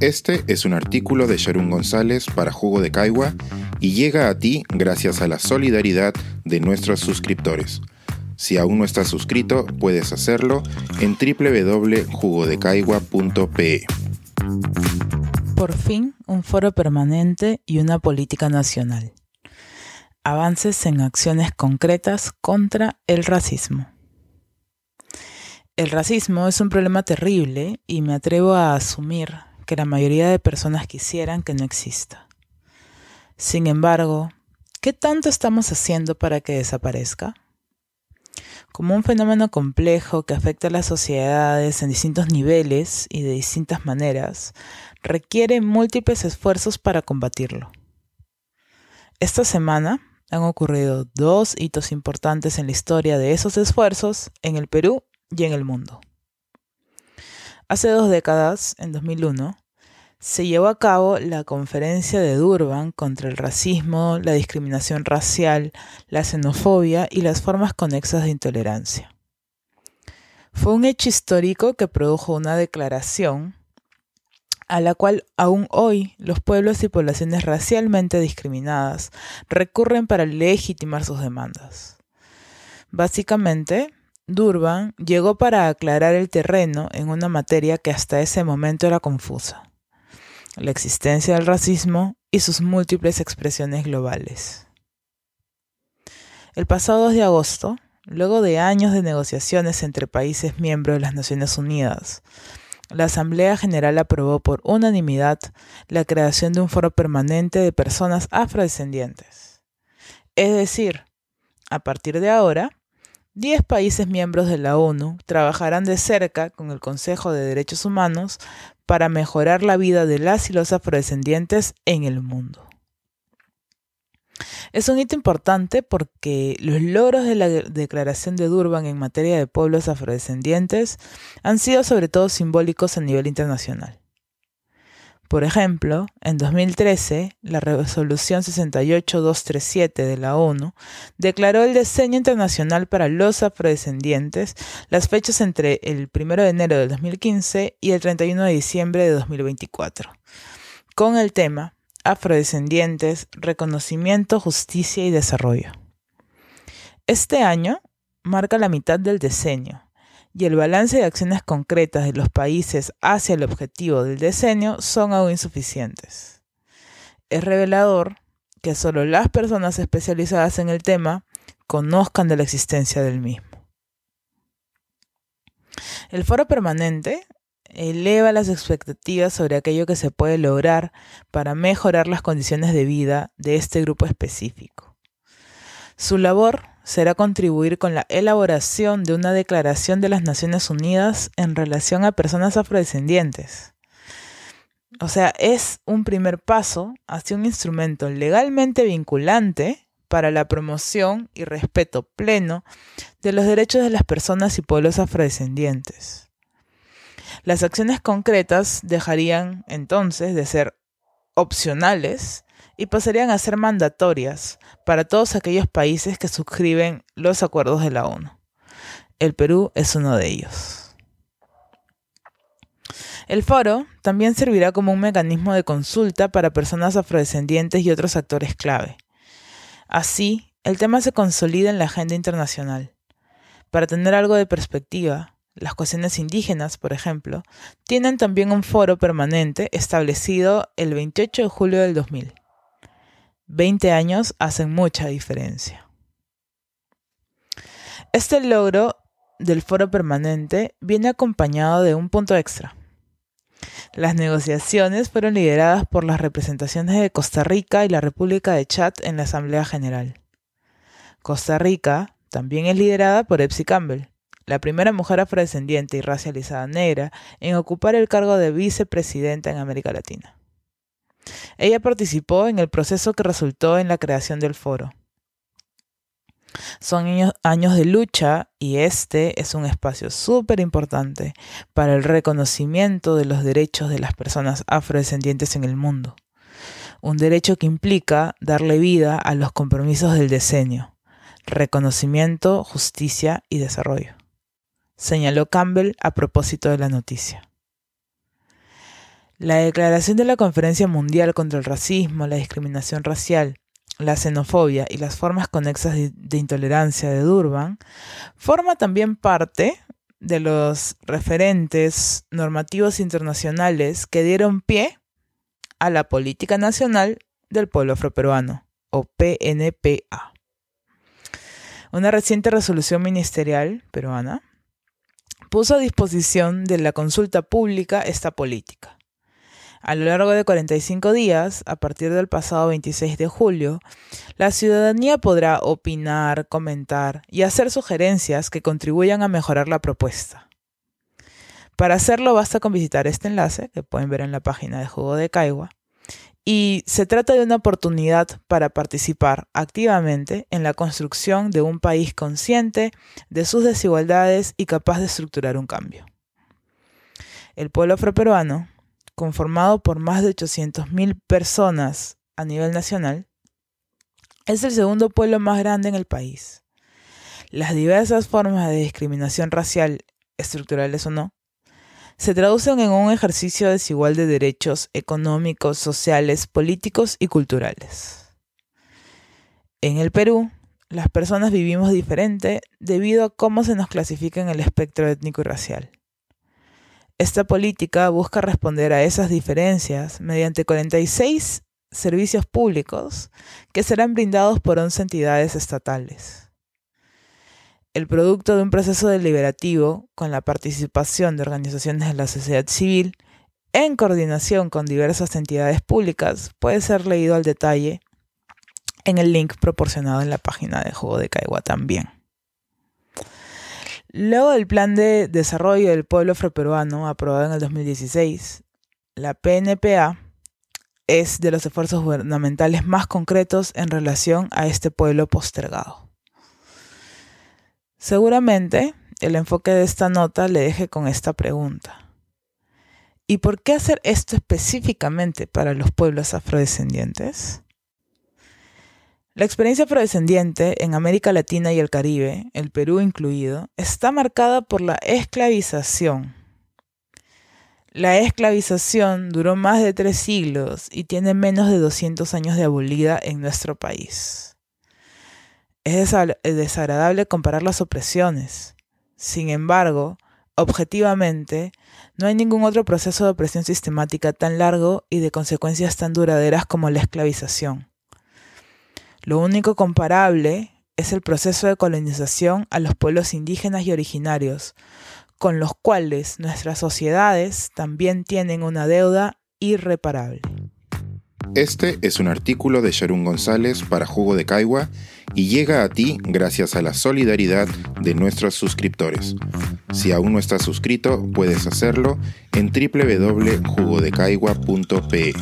Este es un artículo de Sharon González para Jugo de Caigua y llega a ti gracias a la solidaridad de nuestros suscriptores. Si aún no estás suscrito, puedes hacerlo en www.jugodecaigua.pe. Por fin, un foro permanente y una política nacional. Avances en acciones concretas contra el racismo. El racismo es un problema terrible y me atrevo a asumir que la mayoría de personas quisieran que no exista. Sin embargo, ¿qué tanto estamos haciendo para que desaparezca? Como un fenómeno complejo que afecta a las sociedades en distintos niveles y de distintas maneras, requiere múltiples esfuerzos para combatirlo. Esta semana han ocurrido dos hitos importantes en la historia de esos esfuerzos en el Perú y en el mundo. Hace dos décadas, en 2001, se llevó a cabo la conferencia de Durban contra el racismo, la discriminación racial, la xenofobia y las formas conexas de intolerancia. Fue un hecho histórico que produjo una declaración a la cual aún hoy los pueblos y poblaciones racialmente discriminadas recurren para legitimar sus demandas. Básicamente, Durban llegó para aclarar el terreno en una materia que hasta ese momento era confusa la existencia del racismo y sus múltiples expresiones globales. El pasado 2 de agosto, luego de años de negociaciones entre países miembros de las Naciones Unidas, la Asamblea General aprobó por unanimidad la creación de un foro permanente de personas afrodescendientes. Es decir, a partir de ahora, 10 países miembros de la ONU trabajarán de cerca con el Consejo de Derechos Humanos para mejorar la vida de las y los afrodescendientes en el mundo. Es un hito importante porque los logros de la Declaración de Durban en materia de pueblos afrodescendientes han sido sobre todo simbólicos a nivel internacional. Por ejemplo, en 2013, la resolución 68237 de la ONU declaró el diseño internacional para los afrodescendientes las fechas entre el 1 de enero de 2015 y el 31 de diciembre de 2024, con el tema Afrodescendientes, Reconocimiento, Justicia y Desarrollo. Este año marca la mitad del diseño y el balance de acciones concretas de los países hacia el objetivo del diseño son aún insuficientes. Es revelador que solo las personas especializadas en el tema conozcan de la existencia del mismo. El foro permanente eleva las expectativas sobre aquello que se puede lograr para mejorar las condiciones de vida de este grupo específico. Su labor será contribuir con la elaboración de una declaración de las Naciones Unidas en relación a personas afrodescendientes. O sea, es un primer paso hacia un instrumento legalmente vinculante para la promoción y respeto pleno de los derechos de las personas y pueblos afrodescendientes. Las acciones concretas dejarían entonces de ser opcionales y pasarían a ser mandatorias para todos aquellos países que suscriben los acuerdos de la ONU. El Perú es uno de ellos. El foro también servirá como un mecanismo de consulta para personas afrodescendientes y otros actores clave. Así, el tema se consolida en la agenda internacional. Para tener algo de perspectiva, las cuestiones indígenas, por ejemplo, tienen también un foro permanente establecido el 28 de julio del 2000. 20 años hacen mucha diferencia. Este logro del foro permanente viene acompañado de un punto extra. Las negociaciones fueron lideradas por las representaciones de Costa Rica y la República de Chad en la Asamblea General. Costa Rica también es liderada por Epsi Campbell, la primera mujer afrodescendiente y racializada negra en ocupar el cargo de vicepresidenta en América Latina. Ella participó en el proceso que resultó en la creación del foro. Son años de lucha y este es un espacio súper importante para el reconocimiento de los derechos de las personas afrodescendientes en el mundo. Un derecho que implica darle vida a los compromisos del diseño, reconocimiento, justicia y desarrollo, señaló Campbell a propósito de la noticia. La declaración de la Conferencia Mundial contra el Racismo, la Discriminación Racial, la Xenofobia y las formas conexas de, intolerancia de Durban forma también parte de los referentes normativos internacionales que dieron pie a la Política Nacional del Pueblo Afroperuano, o PNPA. Una reciente resolución ministerial peruana puso a disposición de la consulta pública esta política. A lo largo de 45 días, a partir del pasado 26 de julio, la ciudadanía podrá opinar, comentar y hacer sugerencias que contribuyan a mejorar la propuesta. Para hacerlo basta con visitar este enlace, que pueden ver en la página de Jugo de Caigua, y se trata de una oportunidad para participar activamente en la construcción de un país consciente de sus desigualdades y capaz de estructurar un cambio. El pueblo afroperuano conformado por más de 800.000 personas a nivel nacional, es el segundo pueblo más grande en el país. Las diversas formas de discriminación racial, estructurales o no, se traducen en un ejercicio desigual de derechos económicos, sociales, políticos y culturales. En el Perú, las personas vivimos diferente debido a cómo se nos clasifica en el espectro étnico y racial. Esta política busca responder a esas diferencias mediante 46 servicios públicos que serán brindados por 11 entidades estatales. El producto de un proceso deliberativo con la participación de organizaciones de la sociedad civil en coordinación con diversas entidades públicas puede ser leído al detalle en el link proporcionado en la página de Juego de Caigua también. Luego del Plan de Desarrollo del Pueblo Afroperuano, aprobado en el 2016, la PNPA es de los esfuerzos gubernamentales más concretos en relación a este pueblo postergado. Seguramente el enfoque de esta nota le deje con esta pregunta. ¿Y por qué hacer esto específicamente para los pueblos afrodescendientes? La experiencia afrodescendiente en América Latina y el Caribe, el Perú incluido, está marcada por la esclavización. La esclavización duró más de tres siglos y tiene menos de 200 años de abolida en nuestro país. Es desagradable comparar las opresiones. Sin embargo, objetivamente, no hay ningún otro proceso de opresión sistemática tan largo y de consecuencias tan duraderas como la esclavización. Lo único comparable es el proceso de colonización a los pueblos indígenas y originarios, con los cuales nuestras sociedades también tienen una deuda irreparable. Este es un artículo de Sharon González para Jugo de Caigua y llega a ti gracias a la solidaridad de nuestros suscriptores. Si aún no estás suscrito, puedes hacerlo en www.jugodecaigua.pe.